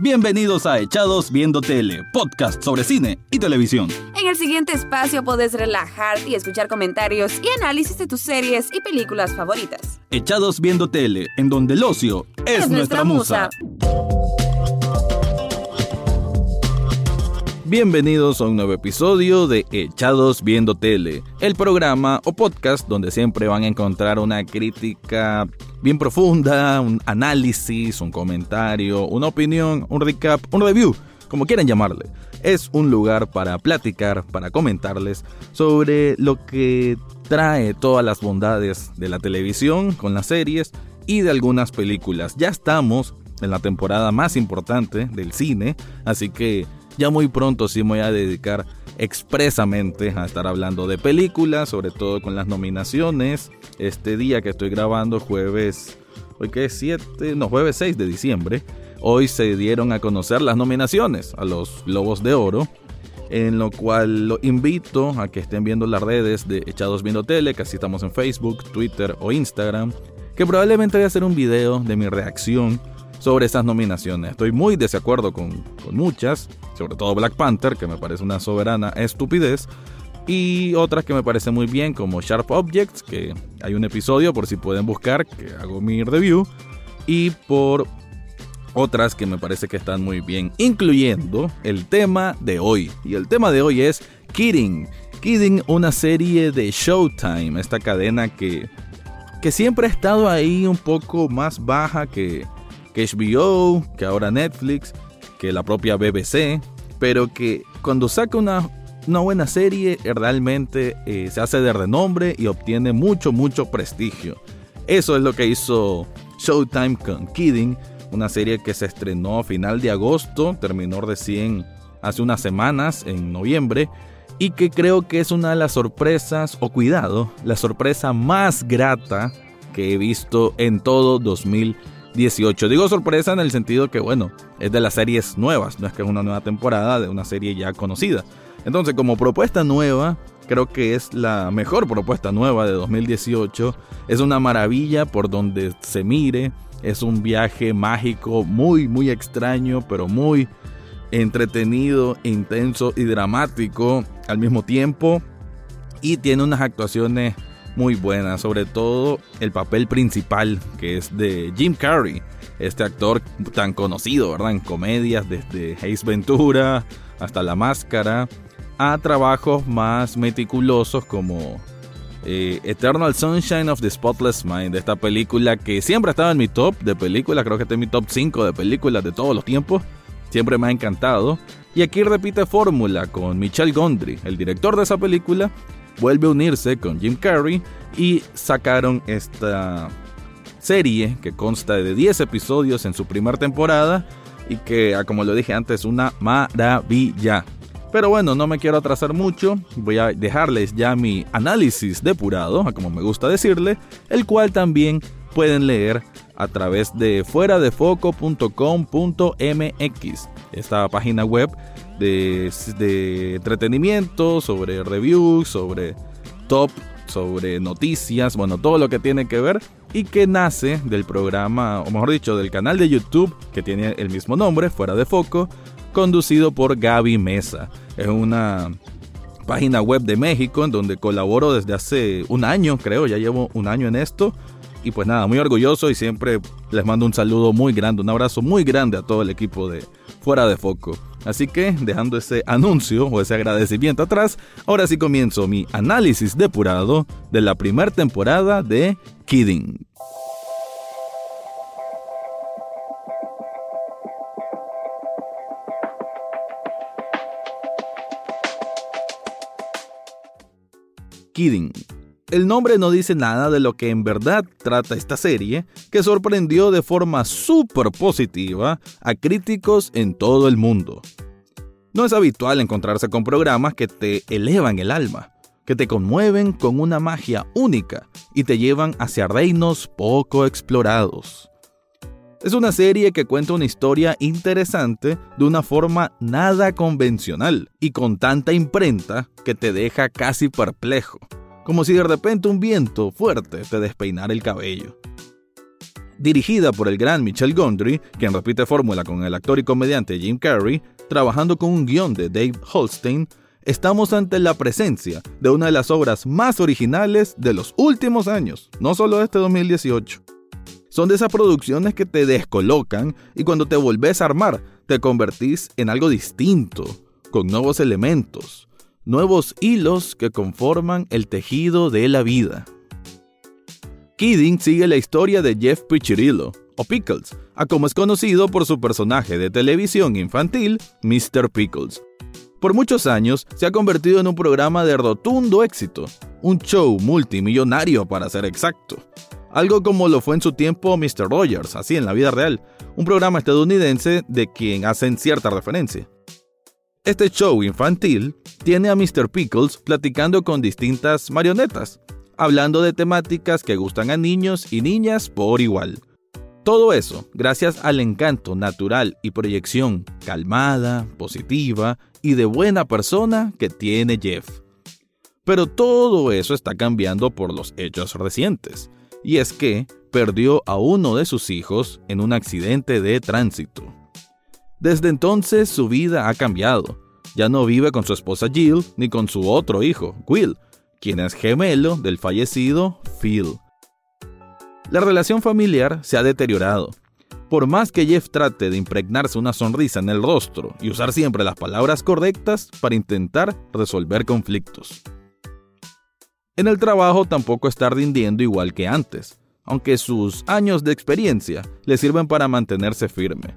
Bienvenidos a Echados Viendo Tele, podcast sobre cine y televisión. En el siguiente espacio podés relajarte y escuchar comentarios y análisis de tus series y películas favoritas. Echados Viendo Tele, en donde el ocio es, nuestra, musa. Bienvenidos a un nuevo episodio de Echados Viendo Tele, el programa o podcast donde siempre van a encontrar una crítica bien profunda, un análisis, un comentario, una opinión, un recap, un review, como quieran llamarle. Es un lugar para platicar, para comentarles sobre lo que trae todas las bondades de la televisión con las series y de algunas películas. Ya estamos en la temporada más importante del cine, así que ya muy pronto sí me voy a dedicar expresamente a estar hablando de películas, sobre todo con las nominaciones. Este día que estoy grabando, jueves, hoy que es 7, no, jueves 6 de diciembre, hoy se dieron a conocer las nominaciones a los Globos de Oro. En lo cual lo invito a que estén viendo las redes de Echados Viendo Tele, que así estamos en Facebook, Twitter o Instagram, que probablemente voy a hacer un video de mi reacción sobre esas nominaciones. Estoy muy desacuerdo con, con muchas, sobre todo Black Panther, que me parece una soberana estupidez, y otras que me parecen muy bien, como Sharp Objects, que hay un episodio por si pueden buscar, que hago mi review, y por otras que me parece que están muy bien, incluyendo el tema de hoy. Y el tema de hoy es Kidding. Kidding, una serie de Showtime, esta cadena que, que siempre ha estado ahí un poco más baja que, que HBO, que ahora Netflix, que la propia BBC, pero que cuando saca una, una buena serie realmente eh, se hace de renombre y obtiene mucho, mucho prestigio. Eso es lo que hizo Showtime con Kidding, una serie que se estrenó a final de agosto, terminó recién hace unas semanas, en noviembre, y que creo que es una de las sorpresas, o cuidado, la sorpresa más grata que he visto en todo 2020 18. Digo sorpresa en el sentido que, bueno, es de las series nuevas, no es que es una nueva temporada de una serie ya conocida. Entonces, como propuesta nueva, creo que es la mejor propuesta nueva de 2018. Es una maravilla por donde se mire. Es un viaje mágico muy, muy extraño, pero muy entretenido, intenso y dramático al mismo tiempo. Y tiene unas actuaciones muy buena, sobre todo el papel principal que es de Jim Carrey, este actor tan conocido, ¿verdad? En comedias desde Ace Ventura hasta La Máscara, a trabajos más meticulosos como eh, Eternal Sunshine of the Spotless Mind, esta película que siempre estaba en mi top de películas, creo que está en mi top 5 de películas de todos los tiempos, siempre me ha encantado. Y aquí repite fórmula con Michel Gondry, el director de esa película, vuelve a unirse con Jim Carrey y sacaron esta serie que consta de 10 episodios en su primera temporada y que, ah, como lo dije antes, una maravilla. Pero bueno, no me quiero atrasar mucho, voy a dejarles ya mi análisis depurado, como me gusta decirle, el cual también pueden leer a través de fuera fueradefoco.com.mx, esta página web de, entretenimiento, sobre reviews, sobre top, sobre noticias, bueno, todo lo que tiene que ver y que nace del programa, o mejor dicho, del canal de YouTube que tiene el mismo nombre, Fuera de Foco, conducido por Gaby Mesa. Es una página web de México en donde colaboro desde hace un año, creo, ya llevo un año en esto. Y pues nada, muy orgulloso y siempre les mando un saludo muy grande, un abrazo muy grande a todo el equipo de Fuera de Foco. Así que, dejando ese anuncio o ese agradecimiento atrás, ahora sí comienzo mi análisis depurado de la primera temporada de Kidding. Kidding el nombre no dice nada de lo que en verdad trata esta serie, que sorprendió de forma súper positiva a críticos en todo el mundo. No es habitual encontrarse con programas que te elevan el alma, que te conmueven con una magia única y te llevan hacia reinos poco explorados. Es una serie que cuenta una historia interesante de una forma nada convencional y con tanta imprenta que te deja casi perplejo como si de repente un viento fuerte te despeinara el cabello. dirigida por el gran Michel Gondry, quien repite fórmula con el actor y comediante Jim Carrey, trabajando con un guion de Dave Holstein, estamos ante la presencia de una de las obras más originales de los últimos años, no solo este 2018. Son de esas producciones que te descolocan y cuando te volvés a armar, te convertís en algo distinto, con nuevos elementos, nuevos hilos que conforman el tejido de la vida. Kidding sigue la historia de Jeff Piccirillo, o Pickles, a como es conocido por su personaje de televisión infantil, Mr. Pickles. Por muchos años se ha convertido en un programa de rotundo éxito, un show multimillonario para ser exacto. Algo como lo fue en su tiempo Mr. Rogers, así en la vida real, un programa estadounidense de quien hacen cierta referencia. Este show infantil tiene a Mr. Pickles platicando con distintas marionetas, hablando de temáticas que gustan a niños y niñas por igual. Todo eso gracias al encanto natural y proyección calmada, positiva y de buena persona que tiene Jeff. Pero todo eso está cambiando por los hechos recientes, y es que perdió a uno de sus hijos en un accidente de tránsito. Desde entonces su vida ha cambiado. Ya no vive con su esposa Jill ni con su otro hijo, Will, quien es gemelo del fallecido Phil. La relación familiar se ha deteriorado. Por más que Jeff trate de impregnarse una sonrisa en el rostro y usar siempre las palabras correctas para intentar resolver conflictos. En el trabajo tampoco está rindiendo igual que antes, aunque sus años de experiencia le sirven para mantenerse firme.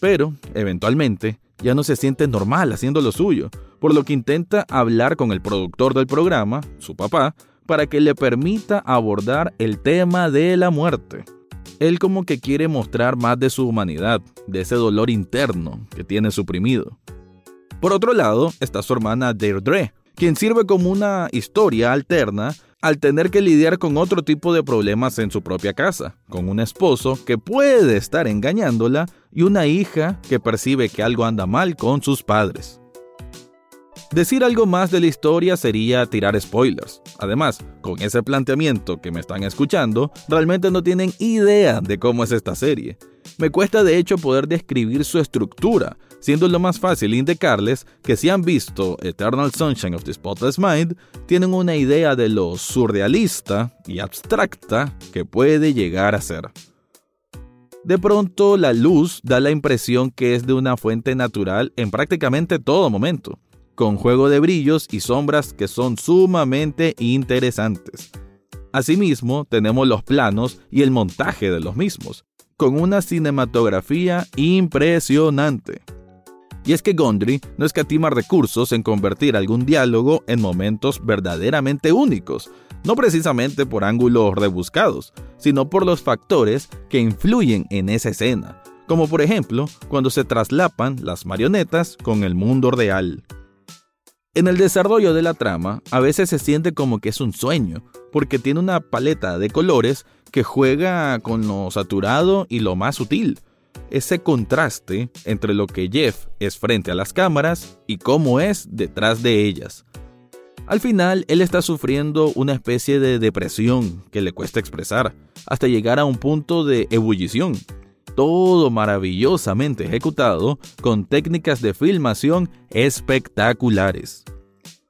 Pero, eventualmente, ya no se siente normal haciendo lo suyo, por lo que intenta hablar con el productor del programa, su papá, para que le permita abordar el tema de la muerte. Él como que quiere mostrar más de su humanidad, de ese dolor interno que tiene suprimido. Por otro lado está su hermana Deirdre, quien sirve como una historia alterna al tener que lidiar con otro tipo de problemas en su propia casa, con un esposo que puede estar engañándola y una hija que percibe que algo anda mal con sus padres. Decir algo más de la historia sería tirar spoilers. Además, con ese planteamiento que me están escuchando, realmente no tienen idea de cómo es esta serie. Me cuesta de hecho poder describir su estructura, siendo lo más fácil indicarles que si han visto Eternal Sunshine of the Spotless Mind, tienen una idea de lo surrealista y abstracta que puede llegar a ser. De pronto la luz da la impresión que es de una fuente natural en prácticamente todo momento con juego de brillos y sombras que son sumamente interesantes. Asimismo, tenemos los planos y el montaje de los mismos, con una cinematografía impresionante. Y es que Gondry no escatima recursos en convertir algún diálogo en momentos verdaderamente únicos, no precisamente por ángulos rebuscados, sino por los factores que influyen en esa escena, como por ejemplo cuando se traslapan las marionetas con el mundo real. En el desarrollo de la trama, a veces se siente como que es un sueño, porque tiene una paleta de colores que juega con lo saturado y lo más sutil. Ese contraste entre lo que Jeff es frente a las cámaras y cómo es detrás de ellas. Al final, él está sufriendo una especie de depresión que le cuesta expresar, hasta llegar a un punto de ebullición. Todo maravillosamente ejecutado con técnicas de filmación espectaculares.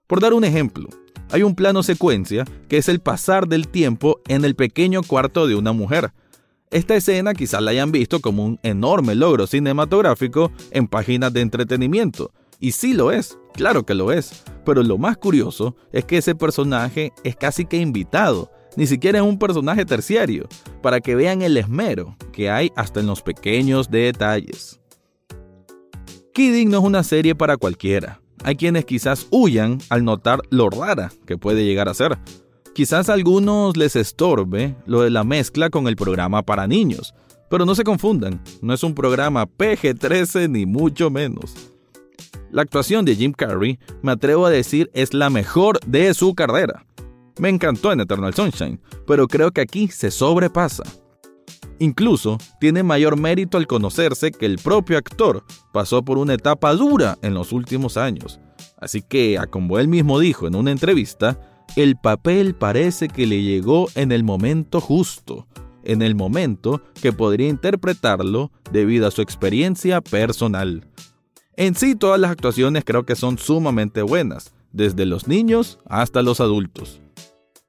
Por dar un ejemplo, hay un plano secuencia que es el pasar del tiempo en el pequeño cuarto de una mujer. Esta escena quizás la hayan visto como un enorme logro cinematográfico en páginas de entretenimiento. Y sí lo es, claro que lo es. Pero lo más curioso es que ese personaje es casi que invitado, ni siquiera es un personaje terciario, para que vean el esmero que hay hasta en los pequeños detalles. Kidding no es una serie para cualquiera. Hay quienes quizás huyan al notar lo rara que puede llegar a ser. Quizás a algunos les estorbe lo de la mezcla con el programa para niños, pero no se confundan, no es un programa PG-13 ni mucho menos. La actuación de Jim Carrey, me atrevo a decir, es la mejor de su carrera. Me encantó en Eternal Sunshine, pero creo que aquí se sobrepasa. Incluso tiene mayor mérito al conocerse que el propio actor pasó por una etapa dura en los últimos años. Así que, a como él mismo dijo en una entrevista, el papel parece que le llegó en el momento justo. en el momento que podría interpretarlo debido a su experiencia personal. En sí, todas las actuaciones creo que son sumamente buenas, desde los niños hasta los adultos.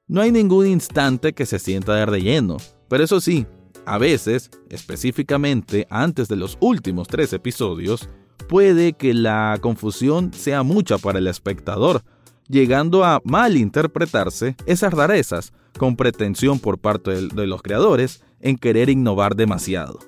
No hay ningún instante que se sienta de relleno, pero eso sí, a veces, específicamente antes de los últimos tres episodios, puede que la confusión sea mucha para el espectador, llegando a malinterpretarse esas rarezas con pretensión por parte de los creadores en querer innovar demasiado.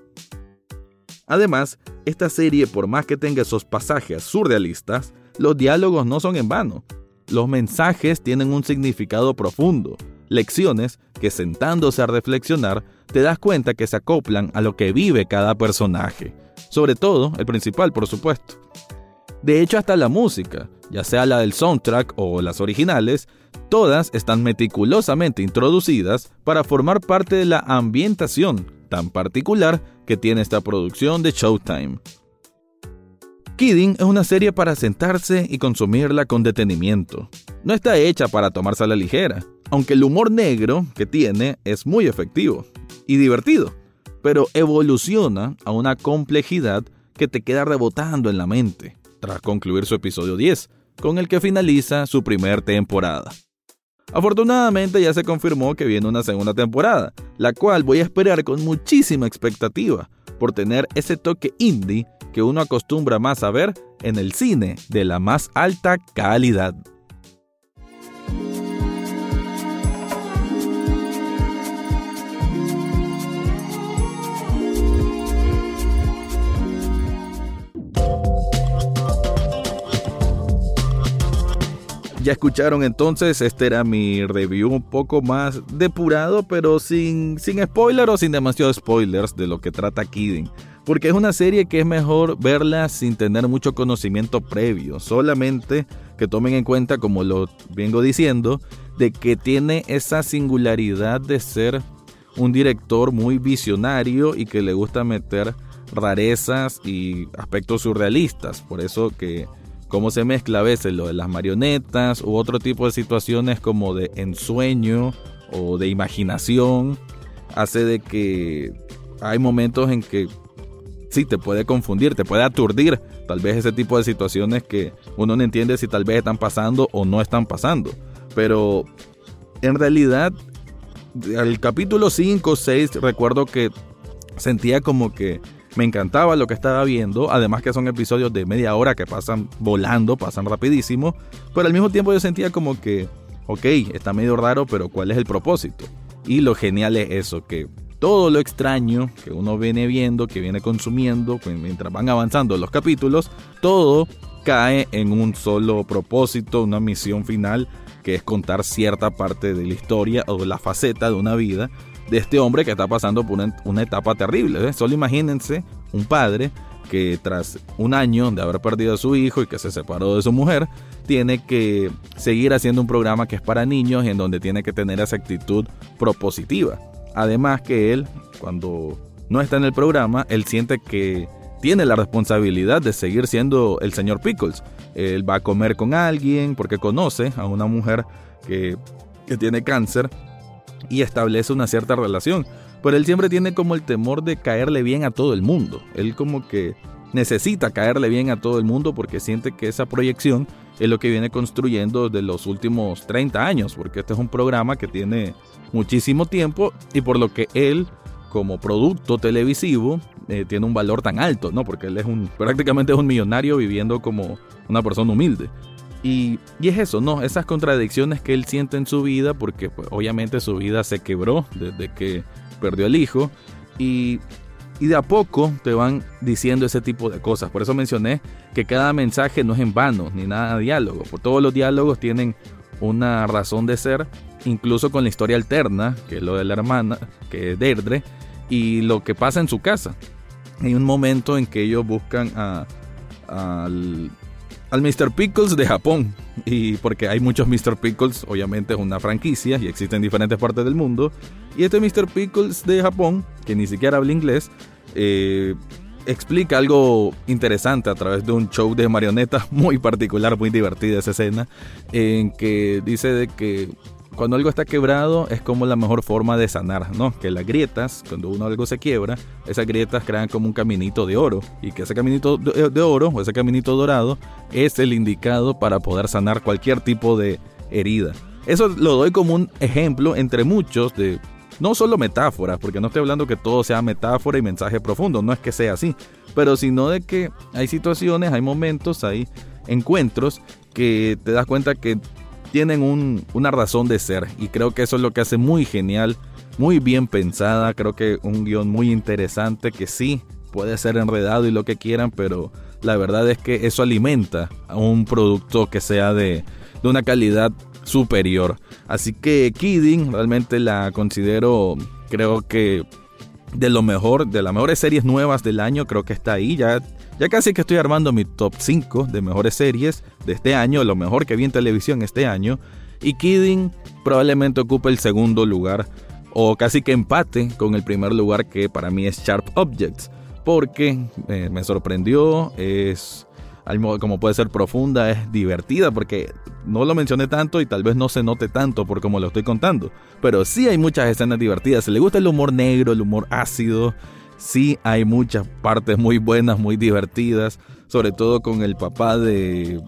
Además, esta serie, por más que tenga esos pasajes surrealistas, los diálogos no son en vano. Los mensajes tienen un significado profundo, lecciones que sentándose a reflexionar te das cuenta que se acoplan a lo que vive cada personaje, sobre todo el principal por supuesto. De hecho hasta la música, ya sea la del soundtrack o las originales, todas están meticulosamente introducidas para formar parte de la ambientación tan particular que tiene esta producción de Showtime. Kidding es una serie para sentarse y consumirla con detenimiento. No está hecha para tomarse a la ligera, aunque el humor negro que tiene es muy efectivo y divertido, pero evoluciona a una complejidad que te queda rebotando en la mente tras concluir su episodio 10, con el que finaliza su primer temporada. Afortunadamente ya se confirmó que viene una segunda temporada, la cual voy a esperar con muchísima expectativa, por tener ese toque indie que uno acostumbra más a ver en el cine de la más alta calidad. Ya escucharon entonces, este era mi review un poco más depurado, pero sin, sin spoiler o sin demasiados spoilers de lo que trata Kidding. Porque es una serie que es mejor verla sin tener mucho conocimiento previo, solamente que tomen en cuenta, como lo vengo diciendo, de que tiene esa singularidad de ser un director muy visionario y que le gusta meter rarezas y aspectos surrealistas. Por eso que cómo se mezcla a veces lo de las marionetas u otro tipo de situaciones como de ensueño o de imaginación, hace de que hay momentos en que sí te puede confundir, te puede aturdir tal vez ese tipo de situaciones que uno no entiende si tal vez están pasando o no están pasando. Pero en realidad, al capítulo 5 o 6 recuerdo que sentía como que me encantaba lo que estaba viendo, además que son episodios de media hora que pasan volando, pasan rapidísimo, pero al mismo tiempo yo sentía como que, ok, está medio raro, pero ¿cuál es el propósito? Y lo genial es eso, que todo lo extraño que uno viene viendo, que viene consumiendo, pues, mientras van avanzando los capítulos, todo cae en un solo propósito, una misión final, que es contar cierta parte de la historia o la faceta de una vida de este hombre que está pasando por una, etapa terrible. Solo imagínense un padre que tras un año de haber perdido a su hijo y que se separó de su mujer, tiene que seguir haciendo un programa que es para niños y en donde tiene que tener esa actitud propositiva. Además que él, cuando no está en el programa, él siente que tiene la responsabilidad de seguir siendo el señor Pickles. Él va a comer con alguien porque conoce a una mujer que, que tiene cáncer y establece una cierta relación. Pero él siempre tiene como el temor de caerle bien a todo el mundo. Él como que necesita caerle bien a todo el mundo porque siente que esa proyección es lo que viene construyendo desde los últimos 30 años, porque este es un programa que tiene muchísimo tiempo y por lo que él como producto televisivo eh, tiene un valor tan alto, ¿no? Porque él es un prácticamente es un millonario viviendo como una persona humilde. Y, es eso, ¿no? Esas contradicciones que él siente en su vida, porque pues, obviamente su vida se quebró desde que perdió el hijo. Y, de a poco te van diciendo ese tipo de cosas. Por eso mencioné que cada mensaje no es en vano, ni nada de diálogo. Por todos los diálogos tienen una razón de ser, incluso con la historia alterna, que es lo de la hermana, que es Deirdre, y lo que pasa en su casa. Hay un momento en que ellos buscan al al Mr. Pickles de Japón. Y porque hay muchos Mr. Pickles, obviamente es una franquicia y existen en diferentes partes del mundo. Y este Mr. Pickles de Japón, que ni siquiera habla inglés, eh, explica algo interesante a través de un show de marionetas muy particular, muy divertida esa escena, en que dice de que cuando algo está quebrado es como la mejor forma de sanar, ¿no? Que las grietas, cuando uno algo se quiebra, esas grietas crean como un caminito de oro y que ese caminito de oro o ese caminito dorado es el indicado para poder sanar cualquier tipo de herida. Eso lo doy como un ejemplo entre muchos de no solo metáforas, porque no estoy hablando que todo sea metáfora y mensaje profundo, no es que sea así, pero sino de que hay situaciones, hay momentos, hay encuentros que te das cuenta que tienen una razón de ser y creo que eso es lo que hace muy genial, muy bien pensada, creo que un guion muy interesante que sí puede ser enredado y lo que quieran, pero la verdad es que eso alimenta a un producto que sea de, de una calidad superior. Así que Kidding realmente la considero, creo que de lo mejor, de las mejores series nuevas del año, creo que está ahí. Ya ya casi que estoy armando mi top 5 de mejores series de este año, lo mejor que vi en televisión este año. Y Kidding probablemente ocupe el segundo lugar o casi que empate con el primer lugar que para mí es Sharp Objects. Porque eh, me sorprendió, es como puede ser profunda, es divertida, porque no lo mencioné tanto y tal vez no se note tanto por como lo estoy contando. Pero sí hay muchas escenas divertidas. Si le gusta el humor negro, el humor ácido, sí hay muchas partes muy buenas, muy divertidas, sobre todo con el papá de,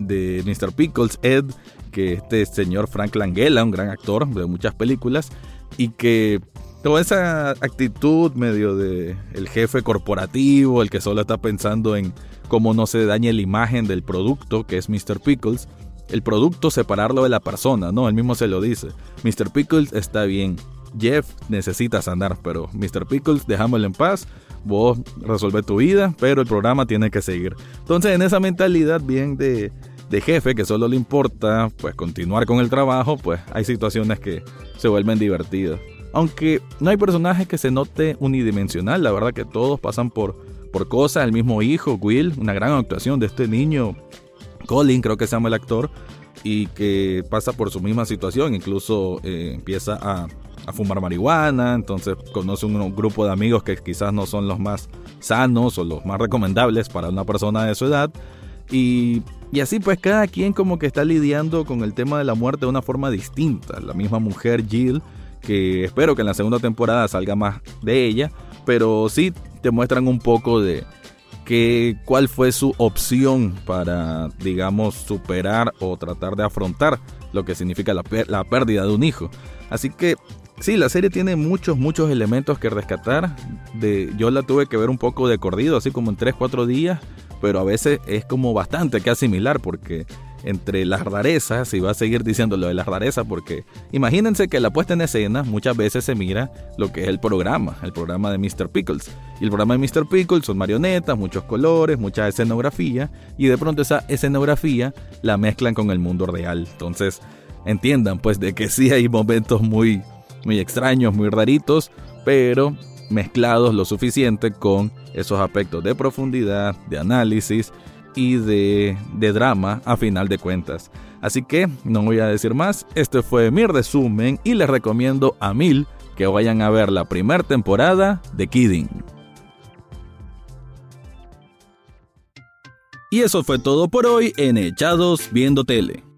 de Mr. Pickles, Ed, que este señor Frank Langella, un gran actor de muchas películas, y que toda esa actitud medio de el jefe corporativo, el que solo está pensando en cómo no se dañe la imagen del producto, que es Mr. Pickles, el producto separarlo de la persona, ¿no? Él mismo se lo dice. Mr. Pickles está bien, Jeff necesita sanar, pero Mr. Pickles, dejámoslo en paz. Vos resolve tu vida, pero el programa tiene que seguir. Entonces, en esa mentalidad bien de, de jefe que solo le importa pues continuar con el trabajo, pues hay situaciones que se vuelven divertidas. Aunque no hay personaje que se note unidimensional, la verdad que todos pasan por, por cosas. El mismo hijo, Will, una gran actuación de este niño, Colin creo que se llama el actor, y que pasa por su misma situación, incluso eh, empieza a fumar marihuana, entonces conoce un grupo de amigos que quizás no son los más sanos o los más recomendables para una persona de su edad. Y, y, así pues cada quien como que está lidiando con el tema de la muerte de una forma distinta. La misma mujer Jill, que espero que en la segunda temporada salga más de ella, pero sí te muestran un poco de que, cuál fue su opción para, digamos, superar o tratar de afrontar lo que significa la, la pérdida de un hijo. Así que Sí, la serie tiene muchos, muchos elementos que rescatar. De, yo la tuve que ver un poco de corrido, así como en 3-4 días, pero a veces es como bastante que asimilar porque entre las rarezas, y va a seguir diciendo lo de las rarezas, porque imagínense que la puesta en escena muchas veces se mira lo que es el programa, el programa de Mr. Pickles. Y el programa de Mr. Pickles son marionetas, muchos colores, mucha escenografía, y de pronto esa escenografía la mezclan con el mundo real. Entonces, entiendan pues de que sí hay momentos muy muy extraños, muy raritos, pero mezclados lo suficiente con esos aspectos de profundidad, de análisis y de, de, drama a final de cuentas. Así que no voy a decir más, este fue mi resumen y les recomiendo a mil que vayan a ver la primera temporada de Kidding. Y eso fue todo por hoy en Echados Viendo Tele.